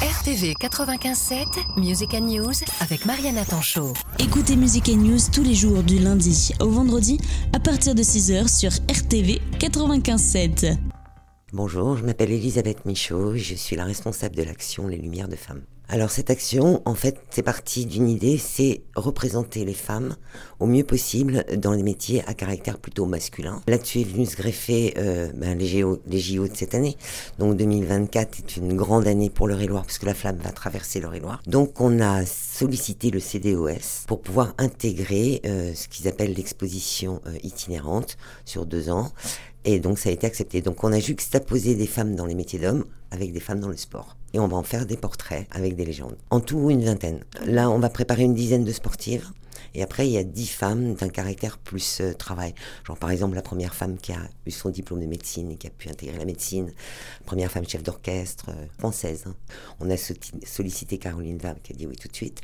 RTV 95.7, Music and News avec Mariana Tanchot. Écoutez Music and News tous les jours du lundi au vendredi à partir de 6h sur RTV 95.7. Bonjour, je m'appelle Elisabeth Michaud et je suis la responsable de l'action Les Lumières de Femmes. Alors cette action, en fait, c'est parti d'une idée, c'est représenter les femmes au mieux possible dans les métiers à caractère plutôt masculin. Là-dessus est venu se greffer euh, ben, les, JO, de cette année. Donc 2024 est une grande année pour le loire puisque la flamme va traverser le loire Donc on a sollicité le CDOS pour pouvoir intégrer euh, ce qu'ils appellent l'exposition euh, itinérante sur deux ans. Et donc ça a été accepté. Donc on a juxtaposé des femmes dans les métiers d'hommes avec des femmes dans le sport et on va en faire des portraits avec des légendes. En tout, une vingtaine. Là, on va préparer une dizaine de sportives. Et après, il y a dix femmes d'un caractère plus euh, travail. Genre, par exemple, la première femme qui a eu son diplôme de médecine et qui a pu intégrer la médecine. Première femme chef d'orchestre, euh, française. Hein. On a sollicité Caroline Vab qui a dit oui tout de suite.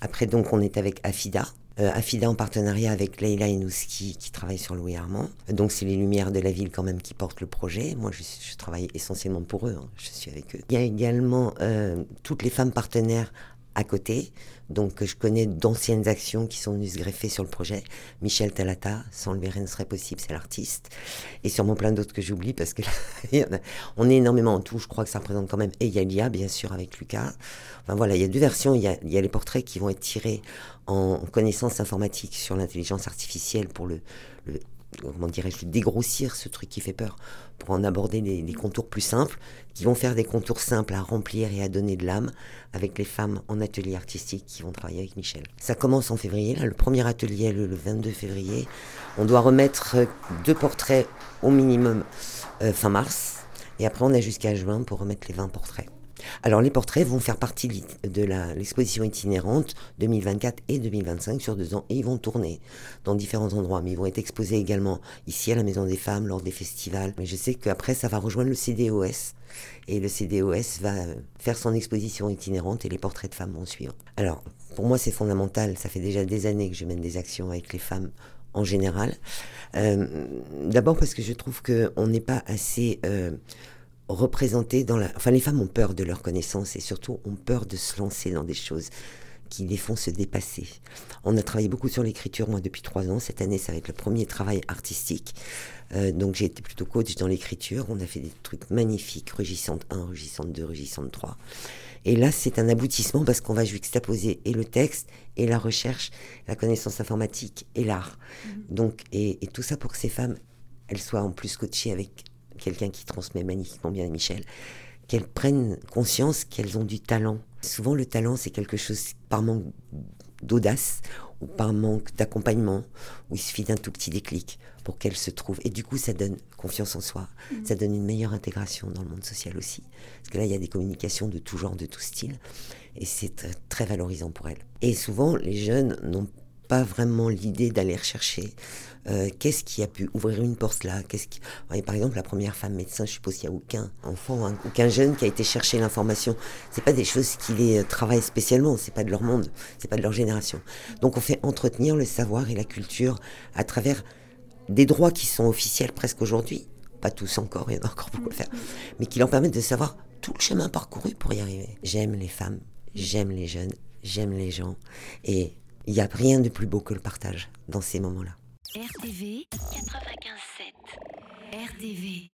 Après, donc, on est avec Afida, Afida en partenariat avec Leila Inouski qui travaille sur Louis Armand. Donc c'est les Lumières de la ville quand même qui portent le projet. Moi je, travaille essentiellement pour eux, hein. je suis avec eux. Il y a également euh, toutes les femmes partenaires à côté. Donc je connais d'anciennes actions qui sont venues se greffer sur le projet. Michel Talata, sans le rien ne serait possible, c'est l'artiste. Et sûrement plein d'autres que j'oublie parce que on est énormément en tout. Je crois que ça représente quand même. Et il y a bien sûr, avec Lucas. Enfin voilà, il y a deux versions. Il y a, les portraits qui vont être tirés en connaissances informatiques sur l'intelligence artificielle pour le comment dirais-je, dégrossir ce truc qui fait peur, pour en aborder des, contours plus simples, qui vont faire des contours simples à remplir et à donner de l'âme avec les femmes en atelier artistique qui vont travailler avec Michel. Ça commence en février, là, le premier atelier le, le 22 février. On doit remettre deux portraits au minimum euh, fin mars, et après on a jusqu'à juin pour remettre les 20 portraits. Alors les portraits vont faire partie de l'exposition itinérante 2024 et 2025 sur deux ans et ils vont tourner dans différents endroits. Mais ils vont être exposés également ici à la Maison des Femmes lors des festivals. Mais je sais qu'après ça va rejoindre le CDOS et le CDOS va faire son exposition itinérante et les portraits de femmes vont suivre. Alors pour moi c'est fondamental, ça fait déjà des années que je mène des actions avec les femmes en général. Euh, d'abord parce que je trouve qu'on n'est pas assez... Euh, représenter dans la... Enfin, les femmes ont peur de leur connaissance et surtout ont peur de se lancer dans des choses qui les font se dépasser. On a travaillé beaucoup sur l'écriture, moi, depuis trois ans. Cette année, ça va être le premier travail artistique. Euh, donc, j'ai été plutôt coach dans l'écriture. On a fait des trucs magnifiques, rugissante 1, rugissante 2, rugissante 3. Et là, c'est un aboutissement parce qu'on va juxtaposer et le texte, et la recherche, la connaissance informatique et l'art. Mmh. Donc, et, et tout ça pour que ces femmes, elles soient en plus coachées avec quelqu'un qui transmet magnifiquement bien à Michel, qu'elles prennent conscience qu'elles ont du talent. Souvent, le talent, c'est quelque chose par manque d'audace ou par manque d'accompagnement, où il suffit d'un tout petit déclic pour qu'elles se trouvent. Et du coup, ça donne confiance en soi, mmh. ça donne une meilleure intégration dans le monde social aussi. Parce que là, il y a des communications de tout genre, de tout style, et c'est très valorisant pour elles. Et souvent, les jeunes n'ont pas vraiment l'idée d'aller rechercher euh, qu'est-ce qui a pu ouvrir une porte là Qu'est-ce qui... Par exemple, la première femme médecin, je suppose qu'il n'y a aucun enfant, hein, aucun jeune qui a été chercher l'information. C'est pas des choses qui les euh, travaillent spécialement, c'est pas de leur monde, c'est pas de leur génération. Donc on fait entretenir le savoir et la culture à travers des droits qui sont officiels presque aujourd'hui, pas tous encore, il y en a encore beaucoup à faire, mais qui leur permettent de savoir tout le chemin parcouru pour y arriver. J'aime les femmes, j'aime les jeunes, j'aime les gens, et il n'y a rien de plus beau que le partage dans ces moments-là. RTV 95.7 RTV